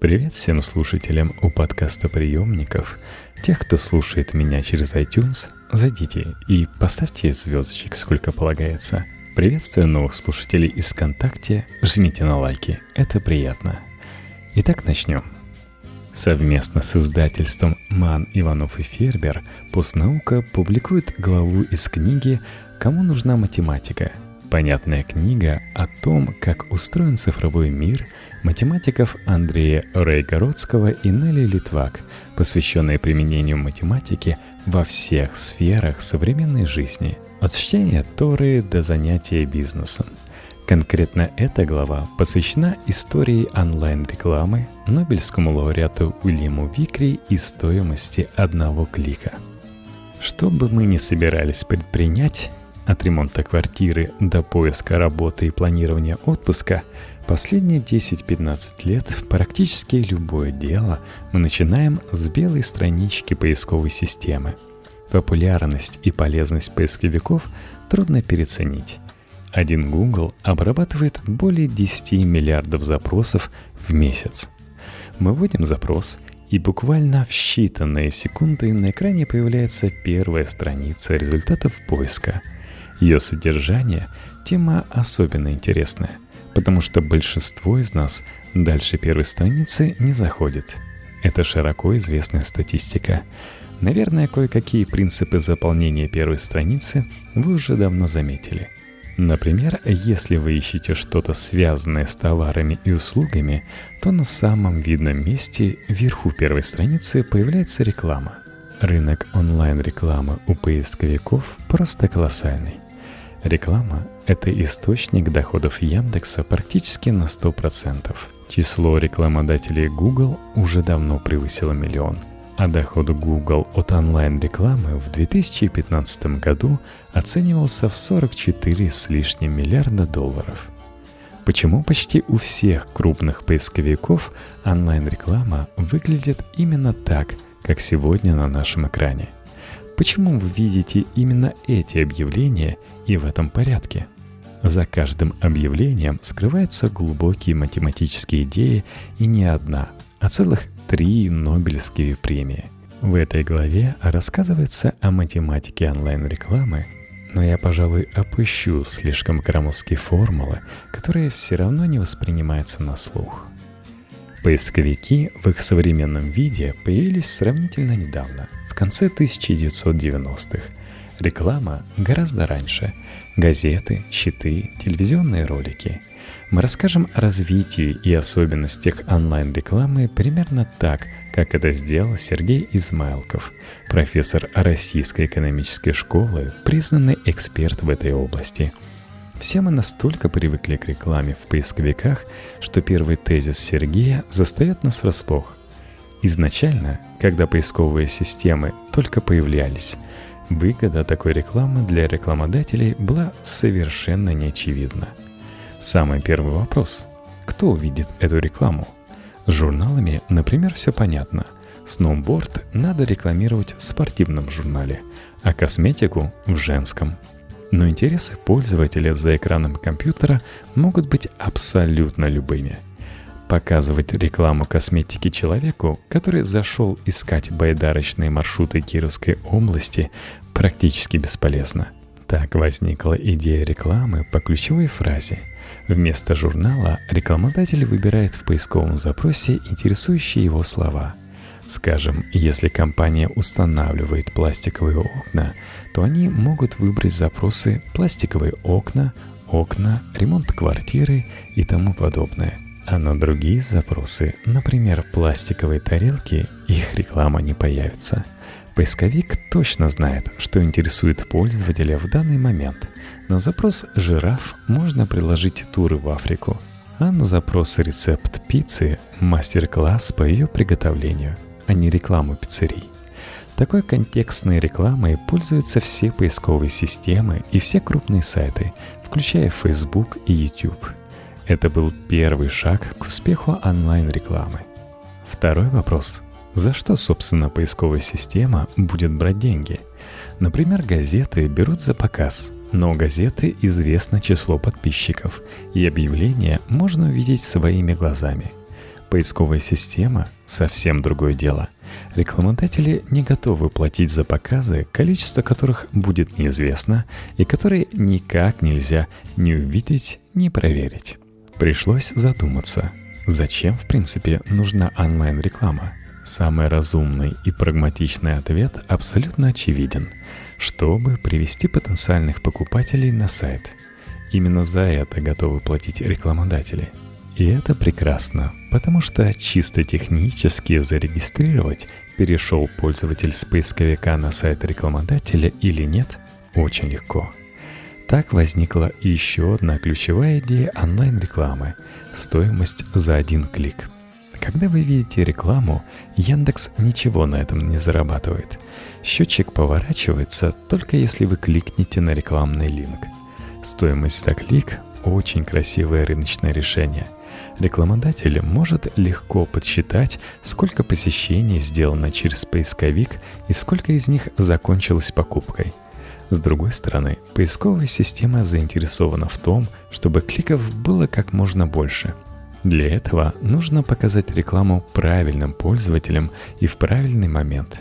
Привет всем слушателям у подкаста приемников. Тех, кто слушает меня через iTunes, зайдите и поставьте звездочек, сколько полагается. Приветствую новых слушателей из ВКонтакте, жмите на лайки, это приятно. Итак, начнем. Совместно с издательством «Ман, Иванов и Фербер» постнаука публикует главу из книги «Кому нужна математика?» Понятная книга о том, как устроен цифровой мир математиков Андрея Рейгородского и Нелли Литвак, посвященная применению математики во всех сферах современной жизни, от чтения Торы до занятия бизнесом. Конкретно эта глава посвящена истории онлайн-рекламы, Нобелевскому лауреату Уильяму Викри и стоимости одного клика. Что бы мы ни собирались предпринять, от ремонта квартиры до поиска работы и планирования отпуска, последние 10-15 лет практически любое дело мы начинаем с белой странички поисковой системы. Популярность и полезность поисковиков трудно переоценить. Один Google обрабатывает более 10 миллиардов запросов в месяц. Мы вводим запрос, и буквально в считанные секунды на экране появляется первая страница результатов поиска – ее содержание – тема особенно интересная, потому что большинство из нас дальше первой страницы не заходит. Это широко известная статистика. Наверное, кое-какие принципы заполнения первой страницы вы уже давно заметили. Например, если вы ищете что-то связанное с товарами и услугами, то на самом видном месте вверху первой страницы появляется реклама. Рынок онлайн-рекламы у поисковиков просто колоссальный. Реклама – это источник доходов Яндекса практически на 100%. Число рекламодателей Google уже давно превысило миллион, а доход Google от онлайн-рекламы в 2015 году оценивался в 44 с лишним миллиарда долларов. Почему почти у всех крупных поисковиков онлайн-реклама выглядит именно так, как сегодня на нашем экране – Почему вы видите именно эти объявления и в этом порядке? За каждым объявлением скрываются глубокие математические идеи и не одна, а целых три Нобелевские премии. В этой главе рассказывается о математике онлайн-рекламы, но я, пожалуй, опущу слишком громоздкие формулы, которые все равно не воспринимаются на слух. Поисковики в их современном виде появились сравнительно недавно – конце 1990-х. Реклама гораздо раньше. Газеты, щиты, телевизионные ролики. Мы расскажем о развитии и особенностях онлайн-рекламы примерно так, как это сделал Сергей Измайлков, профессор Российской экономической школы, признанный эксперт в этой области. Все мы настолько привыкли к рекламе в поисковиках, что первый тезис Сергея застает нас врасплох. Изначально, когда поисковые системы только появлялись, выгода такой рекламы для рекламодателей была совершенно неочевидна. Самый первый вопрос – кто увидит эту рекламу? С журналами, например, все понятно. Сноуборд надо рекламировать в спортивном журнале, а косметику – в женском. Но интересы пользователя за экраном компьютера могут быть абсолютно любыми – Показывать рекламу косметики человеку, который зашел искать байдарочные маршруты Кировской области, практически бесполезно. Так возникла идея рекламы по ключевой фразе. Вместо журнала рекламодатель выбирает в поисковом запросе интересующие его слова. Скажем, если компания устанавливает пластиковые окна, то они могут выбрать запросы «пластиковые окна», «окна», «ремонт квартиры» и тому подобное – а на другие запросы, например, пластиковые тарелки, их реклама не появится. Поисковик точно знает, что интересует пользователя в данный момент. На запрос «жираф» можно приложить туры в Африку, а на запрос «рецепт пиццы» – мастер-класс по ее приготовлению, а не рекламу пиццерий. Такой контекстной рекламой пользуются все поисковые системы и все крупные сайты, включая Facebook и YouTube – это был первый шаг к успеху онлайн-рекламы. Второй вопрос. За что, собственно, поисковая система будет брать деньги? Например, газеты берут за показ, но у газеты известно число подписчиков, и объявление можно увидеть своими глазами. Поисковая система – совсем другое дело. Рекламодатели не готовы платить за показы, количество которых будет неизвестно и которые никак нельзя ни увидеть, ни проверить. Пришлось задуматься, зачем в принципе нужна онлайн-реклама – Самый разумный и прагматичный ответ абсолютно очевиден, чтобы привести потенциальных покупателей на сайт. Именно за это готовы платить рекламодатели. И это прекрасно, потому что чисто технически зарегистрировать, перешел пользователь с поисковика на сайт рекламодателя или нет, очень легко. Так возникла еще одна ключевая идея онлайн-рекламы – стоимость за один клик – когда вы видите рекламу, Яндекс ничего на этом не зарабатывает. Счетчик поворачивается только если вы кликнете на рекламный линк. Стоимость за клик – очень красивое рыночное решение. Рекламодатель может легко подсчитать, сколько посещений сделано через поисковик и сколько из них закончилось покупкой. С другой стороны, поисковая система заинтересована в том, чтобы кликов было как можно больше – для этого нужно показать рекламу правильным пользователям и в правильный момент.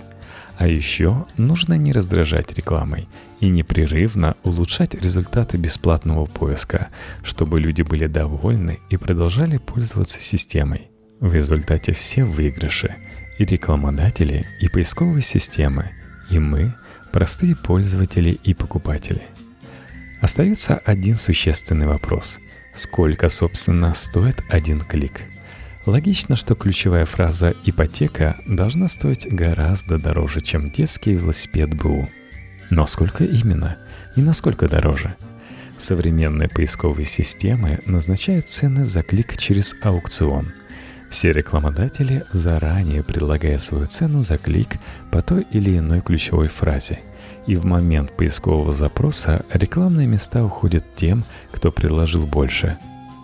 А еще нужно не раздражать рекламой и непрерывно улучшать результаты бесплатного поиска, чтобы люди были довольны и продолжали пользоваться системой. В результате все выигрыши – и рекламодатели, и поисковые системы, и мы, простые пользователи и покупатели. Остается один существенный вопрос – Сколько, собственно, стоит один клик? Логично, что ключевая фраза «ипотека» должна стоить гораздо дороже, чем детский велосипед БУ. Но сколько именно? И насколько дороже? Современные поисковые системы назначают цены за клик через аукцион. Все рекламодатели заранее предлагают свою цену за клик по той или иной ключевой фразе – и в момент поискового запроса рекламные места уходят тем, кто предложил больше.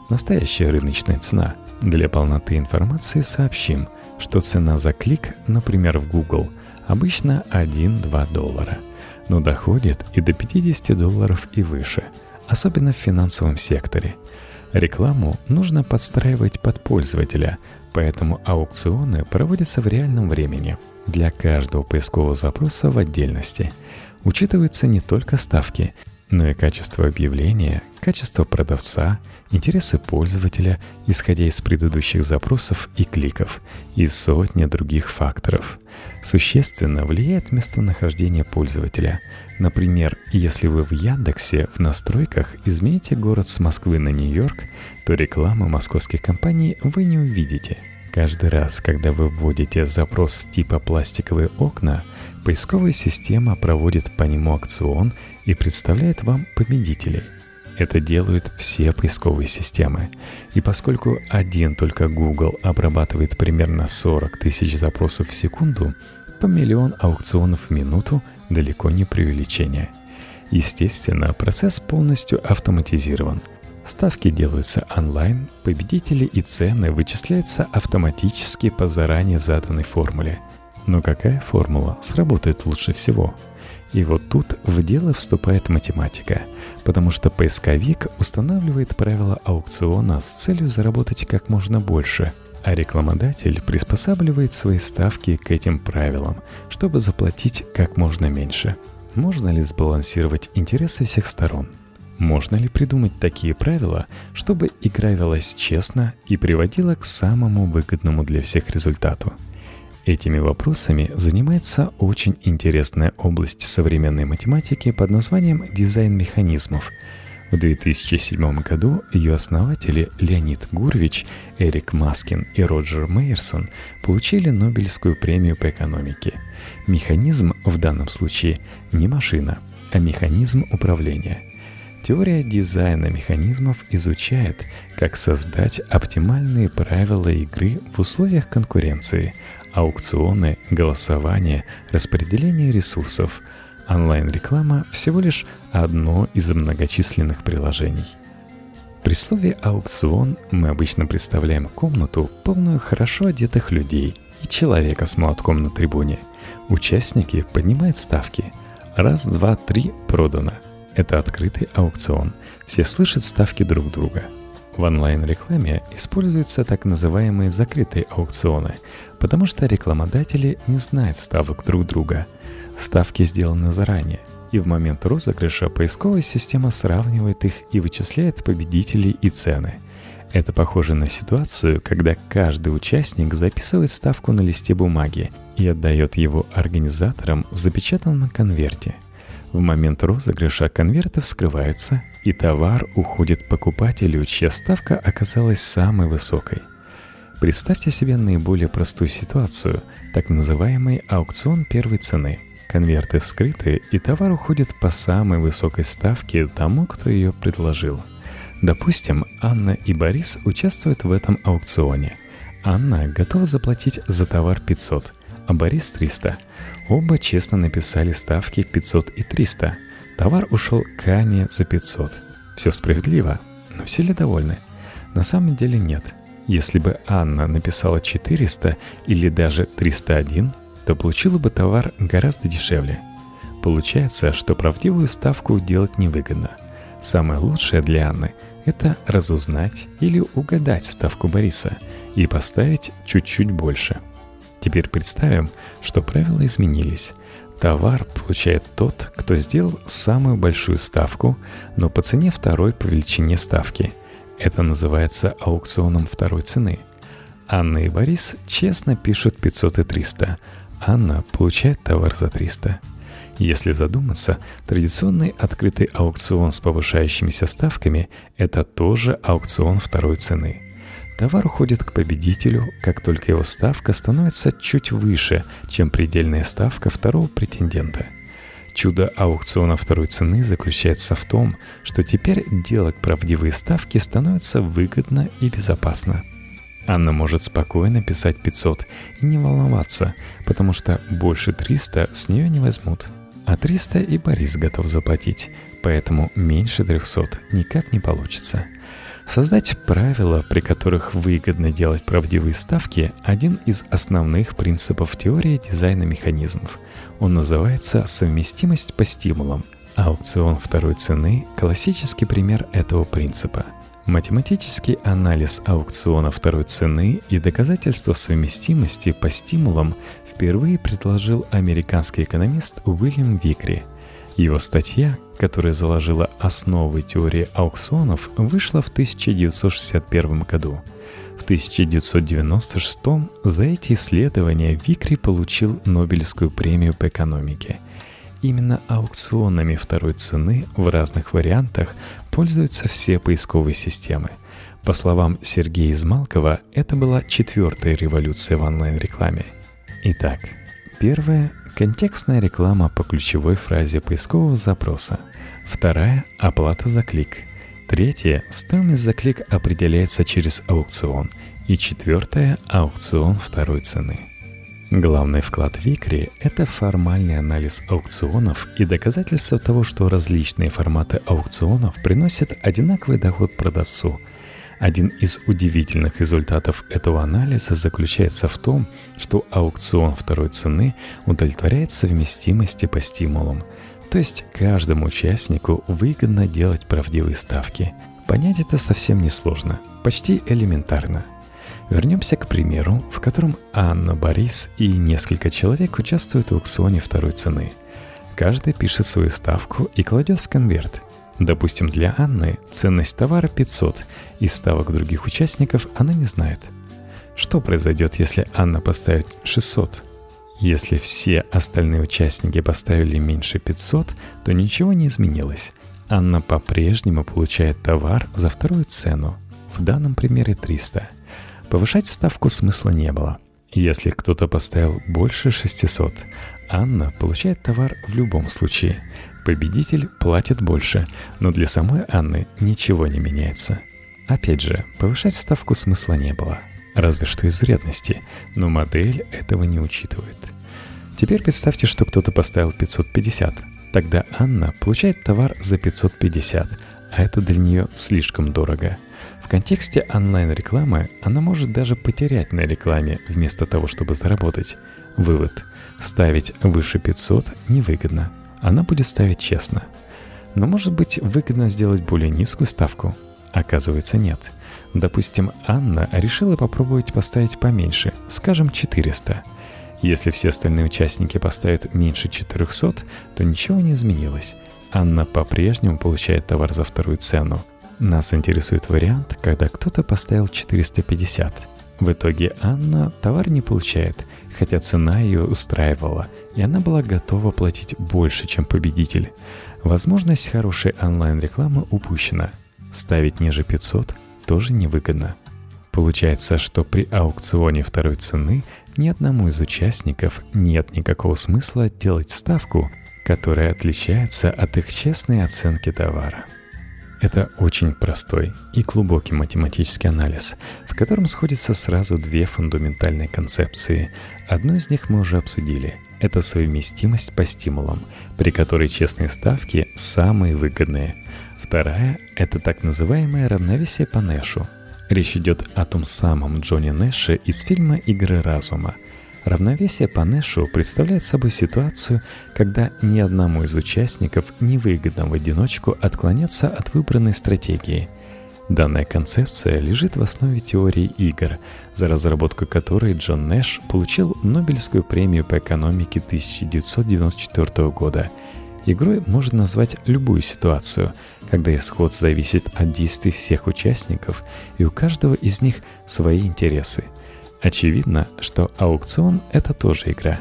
Настоящая рыночная цена. Для полноты информации сообщим, что цена за клик, например, в Google, обычно 1-2 доллара, но доходит и до 50 долларов и выше, особенно в финансовом секторе. Рекламу нужно подстраивать под пользователя, поэтому аукционы проводятся в реальном времени для каждого поискового запроса в отдельности – Учитываются не только ставки, но и качество объявления, качество продавца, интересы пользователя, исходя из предыдущих запросов и кликов, и сотни других факторов. Существенно влияет местонахождение пользователя. Например, если вы в Яндексе в настройках измените город с Москвы на Нью-Йорк, то рекламы московских компаний вы не увидите. Каждый раз, когда вы вводите запрос типа «пластиковые окна», Поисковая система проводит по нему акцион и представляет вам победителей. Это делают все поисковые системы. И поскольку один только Google обрабатывает примерно 40 тысяч запросов в секунду, по миллион аукционов в минуту далеко не преувеличение. Естественно, процесс полностью автоматизирован. Ставки делаются онлайн, победители и цены вычисляются автоматически по заранее заданной формуле – но какая формула сработает лучше всего? И вот тут в дело вступает математика, потому что поисковик устанавливает правила аукциона с целью заработать как можно больше, а рекламодатель приспосабливает свои ставки к этим правилам, чтобы заплатить как можно меньше. Можно ли сбалансировать интересы всех сторон? Можно ли придумать такие правила, чтобы игра велась честно и приводила к самому выгодному для всех результату – Этими вопросами занимается очень интересная область современной математики под названием «дизайн механизмов». В 2007 году ее основатели Леонид Гурвич, Эрик Маскин и Роджер Мейерсон получили Нобелевскую премию по экономике. Механизм в данном случае не машина, а механизм управления – Теория дизайна механизмов изучает, как создать оптимальные правила игры в условиях конкуренции, аукционы, голосование, распределение ресурсов. Онлайн-реклама всего лишь одно из многочисленных приложений. При слове «аукцион» мы обычно представляем комнату, полную хорошо одетых людей и человека с молотком на трибуне. Участники поднимают ставки. Раз, два, три – продано. Это открытый аукцион. Все слышат ставки друг друга – В онлайн-рекламе используются так называемые закрытые аукционы, потому что рекламодатели не знают ставок друг друга. Ставки сделаны заранее, и в момент розыгрыша поисковая система сравнивает их и вычисляет победителей и цены. Это похоже на ситуацию, когда каждый участник записывает ставку на листе бумаги и отдает его организаторам в запечатанном конверте. В момент розыгрыша конверты вскрываются, и товар уходит покупателю, чья ставка оказалась самой высокой. Представьте себе наиболее простую ситуацию, так называемый аукцион первой цены. Конверты вскрыты, и товар уходит по самой высокой ставке тому, кто ее предложил – Допустим, Анна и Борис участвуют в этом аукционе. Анна готова заплатить за товар 500, а Борис 300. Оба честно написали ставки 500 и 300. Товар ушел к Анне за 500. Все справедливо, но все ли довольны? На самом деле нет. Если бы Анна написала 400 или даже 301, то получила бы товар гораздо дешевле. Получается, что правдивую ставку делать невыгодно. Самое лучшее для Анны это разузнать или угадать ставку Бориса и поставить чуть-чуть больше. Теперь представим, что правила изменились. Товар получает тот, кто сделал самую большую ставку, но по цене второй по величине ставки. Это называется аукционом второй цены. Анна и Борис честно пишут 500 и 300. Анна получает товар за 300. Если задуматься, традиционный открытый аукцион с повышающимися ставками – это тоже аукцион второй цены. Товар уходит к победителю, как только его ставка становится чуть выше, чем предельная ставка второго претендента. Чудо аукциона второй цены заключается в том, что теперь делать правдивые ставки становится выгодно и безопасно. Анна может спокойно писать 500 и не волноваться, потому что больше 300 с нее не возьмут. А 300 и Борис готов заплатить, поэтому меньше 300 никак не получится. Создать правила, при которых выгодно делать правдивые ставки – один из основных принципов теории дизайна механизмов. Он называется «совместимость по стимулам». Аукцион второй цены – классический пример этого принципа. Математический анализ аукциона второй цены и доказательство совместимости по стимулам впервые предложил американский экономист Уильям Викри. Его статья, которая заложила основы теории аукционов, вышла в 1961 году. В 1996 за эти исследования Викри получил Нобелевскую премию по экономике. Именно аукционами второй цены в разных вариантах пользуются все поисковые системы. По словам Сергея Измалкова, это была четвертая революция в онлайн-рекламе – Итак, первая – контекстная реклама по ключевой фразе поискового запроса. Вторая – оплата за клик. Третья – стоимость за клик определяется через аукцион. И четвертая – аукцион второй цены. Главный вклад Викри – это формальный анализ аукционов и доказательство того, что различные форматы аукционов приносят одинаковый доход продавцу – один из удивительных результатов этого анализа заключается в том, что аукцион второй цены удовлетворяет совместимости по стимулам. То есть каждому участнику выгодно делать правдивые ставки. Понять это совсем несложно, почти элементарно. Вернемся к примеру, в котором Анна, Борис и несколько человек участвуют в аукционе второй цены. Каждый пишет свою ставку и кладет в конверт. Допустим, для Анны ценность товара 500, и ставок других участников она не знает. Что произойдет, если Анна поставит 600? Если все остальные участники поставили меньше 500, то ничего не изменилось. Анна по-прежнему получает товар за вторую цену, в данном примере 300. Повышать ставку смысла не было. Если кто-то поставил больше 600, Анна получает товар в любом случае – Победитель платит больше, но для самой Анны ничего не меняется. Опять же, повышать ставку смысла не было. Разве что из вредности, но модель этого не учитывает. Теперь представьте, что кто-то поставил 550. Тогда Анна получает товар за 550, а это для нее слишком дорого. В контексте онлайн-рекламы она может даже потерять на рекламе вместо того, чтобы заработать. Вывод. Ставить выше 500 невыгодно она будет ставить честно. Но может быть выгодно сделать более низкую ставку? Оказывается, нет. Допустим, Анна решила попробовать поставить поменьше, скажем, 400. Если все остальные участники поставят меньше 400, то ничего не изменилось. Анна по-прежнему получает товар за вторую цену. Нас интересует вариант, когда кто-то поставил 450. В итоге Анна товар не получает, хотя цена ее устраивала, и она была готова платить больше, чем победитель. Возможность хорошей онлайн-рекламы упущена. Ставить ниже 500 тоже невыгодно. Получается, что при аукционе второй цены ни одному из участников нет никакого смысла делать ставку, которая отличается от их честной оценки товара. Это очень простой и глубокий математический анализ, в котором сходятся сразу две фундаментальные концепции. Одну из них мы уже обсудили. Это совместимость по стимулам, при которой честные ставки самые выгодные. Вторая – это так называемое равновесие по Нэшу. Речь идет о том самом Джонни Нэше из фильма «Игры разума», Равновесие по Нэшу представляет собой ситуацию, когда ни одному из участников невыгодно в одиночку отклоняться от выбранной стратегии. Данная концепция лежит в основе теории игр, за разработку которой Джон Нэш получил Нобелевскую премию по экономике 1994 года. Игрой можно назвать любую ситуацию, когда исход зависит от действий всех участников, и у каждого из них свои интересы – Очевидно, что аукцион – это тоже игра.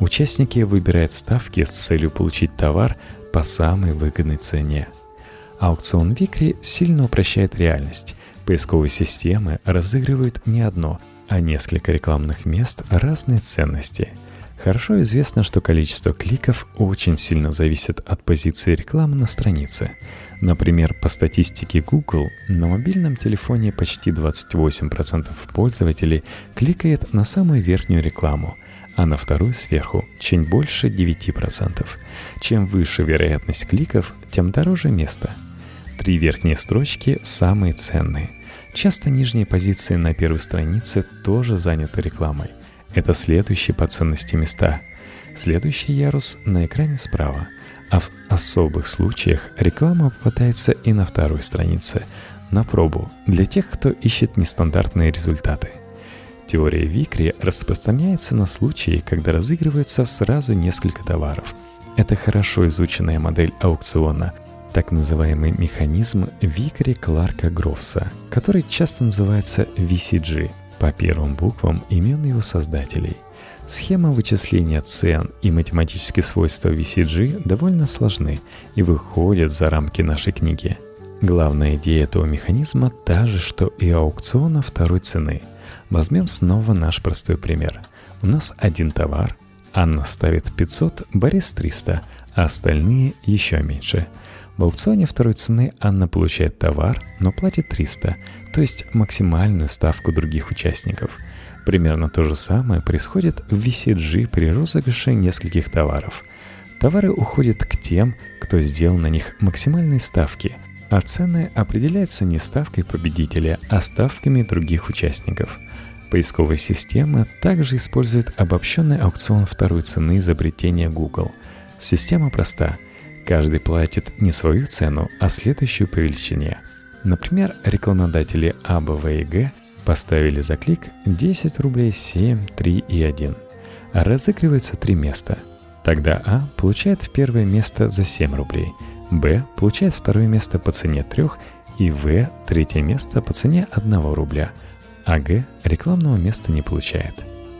Участники выбирают ставки с целью получить товар по самой выгодной цене. Аукцион Викри сильно упрощает реальность. Поисковые системы разыгрывают не одно, а несколько рекламных мест разной ценности. Хорошо известно, что количество кликов очень сильно зависит от позиции рекламы на странице – Например, по статистике Google, на мобильном телефоне почти 28% пользователей кликает на самую верхнюю рекламу, а на вторую сверху чуть больше 9%. Чем выше вероятность кликов, тем дороже место. Три верхние строчки самые ценные. Часто нижние позиции на первой странице тоже заняты рекламой. Это следующие по ценности места. Следующий ярус на экране справа – а в особых случаях реклама попадается и на второй странице, на пробу, для тех, кто ищет нестандартные результаты. Теория Викри распространяется на случаи, когда разыгрывается сразу несколько товаров. Это хорошо изученная модель аукциона, так называемый механизм Викри Кларка Грофса, который часто называется VCG по первым буквам имен его создателей. Схема вычисления цен и математические свойства VCG довольно сложны и выходят за рамки нашей книги. Главная идея этого механизма та же, что и аукциона второй цены. Возьмем снова наш простой пример. У нас один товар, Анна ставит 500, Борис 300, а остальные еще меньше. В аукционе второй цены Анна получает товар, но платит 300, то есть максимальную ставку других участников – Примерно то же самое происходит в VCG при розыгрыше нескольких товаров. Товары уходят к тем, кто сделал на них максимальные ставки, а цены определяются не ставкой победителя, а ставками других участников. Поисковая система также использует обобщенный аукцион второй цены изобретения Google. Система проста. Каждый платит не свою цену, а следующую по величине. Например, рекламодатели А, Б, В и Г – Поставили за клик 10 рублей 7, 3 и 1. Разыгрывается три места. Тогда А получает первое место за 7 рублей, Б получает второе место по цене 3 и В третье место по цене 1 рубля, а Г рекламного места не получает.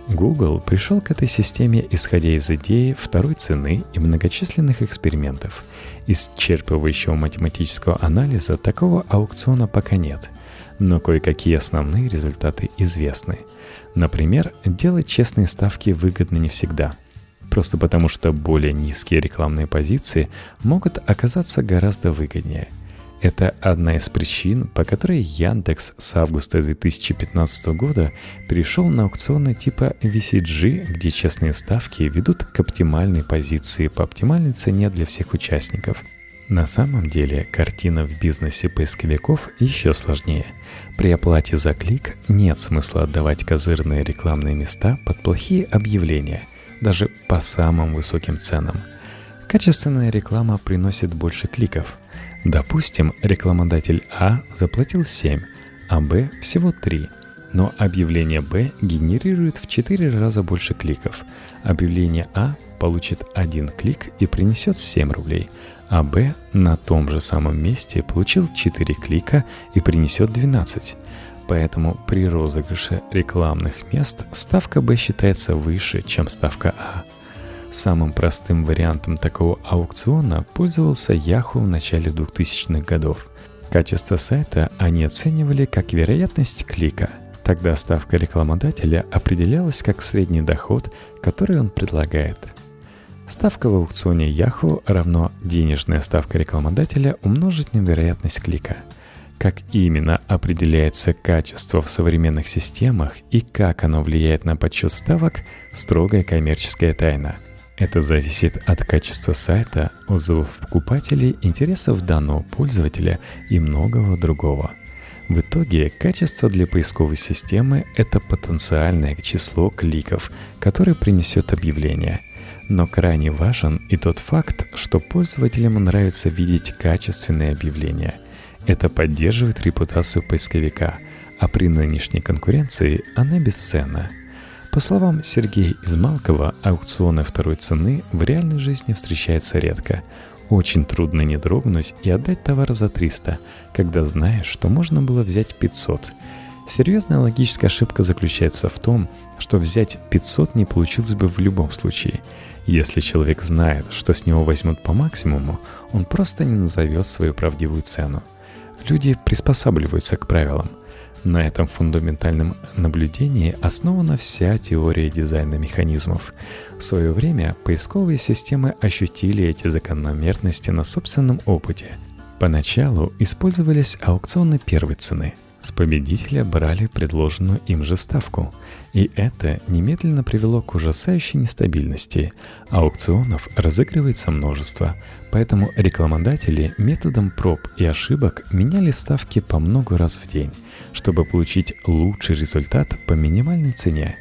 Google пришел к этой системе, исходя из идеи второй цены и многочисленных экспериментов. Исчерпывающего математического анализа такого аукциона пока нет – но кое-какие основные результаты известны. Например, делать честные ставки выгодно не всегда. Просто потому, что более низкие рекламные позиции могут оказаться гораздо выгоднее. Это одна из причин, по которой Яндекс с августа 2015 года перешел на аукционы типа VCG, где честные ставки ведут к оптимальной позиции по оптимальной цене для всех участников – на самом деле картина в бизнесе поисковиков еще сложнее. При оплате за клик нет смысла отдавать козырные рекламные места под плохие объявления, даже по самым высоким ценам. Качественная реклама приносит больше кликов. Допустим, рекламодатель А заплатил 7, а Б всего 3. Но объявление Б генерирует в 4 раза больше кликов. Объявление А получит 1 клик и принесет 7 рублей, а Б на том же самом месте получил 4 клика и принесет 12. Поэтому при розыгрыше рекламных мест ставка Б считается выше, чем ставка А. Самым простым вариантом такого аукциона пользовался Yahoo в начале 2000-х годов. Качество сайта они оценивали как вероятность клика. Тогда ставка рекламодателя определялась как средний доход, который он предлагает. Ставка в аукционе Yahoo равно денежная ставка рекламодателя умножить на вероятность клика – как именно определяется качество в современных системах и как оно влияет на подсчет ставок – строгая коммерческая тайна. Это зависит от качества сайта, отзывов покупателей, интересов данного пользователя и многого другого. В итоге качество для поисковой системы – это потенциальное число кликов, которое принесет объявление. Но крайне важен и тот факт, что пользователям нравится видеть качественные объявления – это поддерживает репутацию поисковика, а при нынешней конкуренции она бесценна. По словам Сергея Измалкова, аукционы второй цены в реальной жизни встречаются редко. Очень трудно не дрогнуть и отдать товар за 300, когда знаешь, что можно было взять 500. Серьезная логическая ошибка заключается в том, что взять 500 не получилось бы в любом случае. Если человек знает, что с него возьмут по максимуму, он просто не назовет свою правдивую цену – Люди приспосабливаются к правилам. На этом фундаментальном наблюдении основана вся теория дизайна механизмов. В свое время поисковые системы ощутили эти закономерности на собственном опыте. Поначалу использовались аукционы первой цены. С победителя брали предложенную им же ставку – и это немедленно привело к ужасающей нестабильности. Аукционов разыгрывается множество, поэтому рекламодатели методом проб и ошибок меняли ставки по много раз в день, чтобы получить лучший результат по минимальной цене.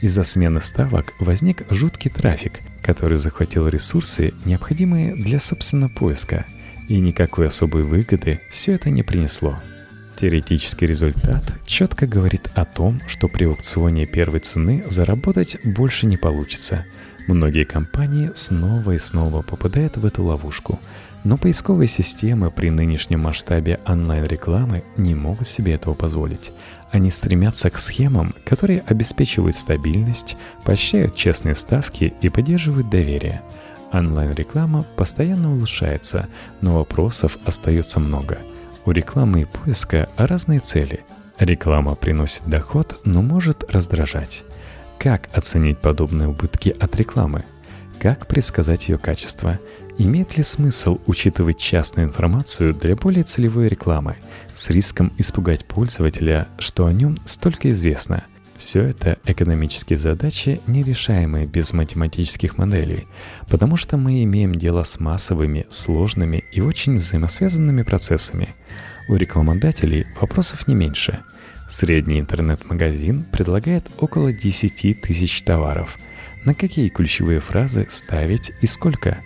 Из-за смены ставок возник жуткий трафик, который захватил ресурсы, необходимые для собственного поиска, и никакой особой выгоды все это не принесло. Теоретический результат четко говорит о том, что при аукционе первой цены заработать больше не получится. Многие компании снова и снова попадают в эту ловушку, но поисковые системы при нынешнем масштабе онлайн-рекламы не могут себе этого позволить. Они стремятся к схемам, которые обеспечивают стабильность, поощряют честные ставки и поддерживают доверие. Онлайн-реклама постоянно улучшается, но вопросов остается много – у рекламы и поиска разные цели. Реклама приносит доход, но может раздражать. Как оценить подобные убытки от рекламы? Как предсказать ее качество? Имеет ли смысл учитывать частную информацию для более целевой рекламы с риском испугать пользователя, что о нем столько известно – все это экономические задачи, нерешаемые без математических моделей, потому что мы имеем дело с массовыми, сложными и очень взаимосвязанными процессами. У рекламодателей вопросов не меньше. Средний интернет-магазин предлагает около 10 тысяч товаров. На какие ключевые фразы ставить и сколько?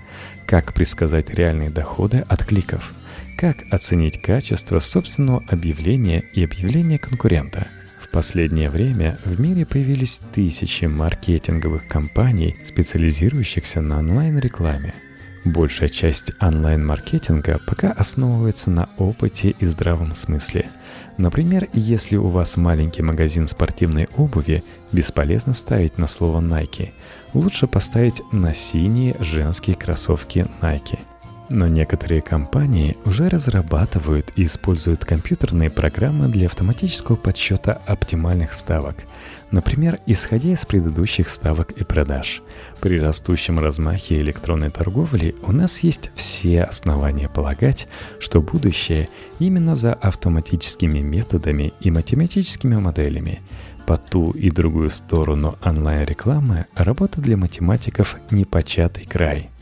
Как предсказать реальные доходы от кликов? Как оценить качество собственного объявления и объявления конкурента – последнее время в мире появились тысячи маркетинговых компаний, специализирующихся на онлайн-рекламе. Большая часть онлайн-маркетинга пока основывается на опыте и здравом смысле. Например, если у вас маленький магазин спортивной обуви, бесполезно ставить на слово Nike. Лучше поставить на синие женские кроссовки Nike – но некоторые компании уже разрабатывают и используют компьютерные программы для автоматического подсчета оптимальных ставок. Например, исходя из предыдущих ставок и продаж. При растущем размахе электронной торговли у нас есть все основания полагать, что будущее именно за автоматическими методами и математическими моделями. По ту и другую сторону онлайн-рекламы работа для математиков непочатый край –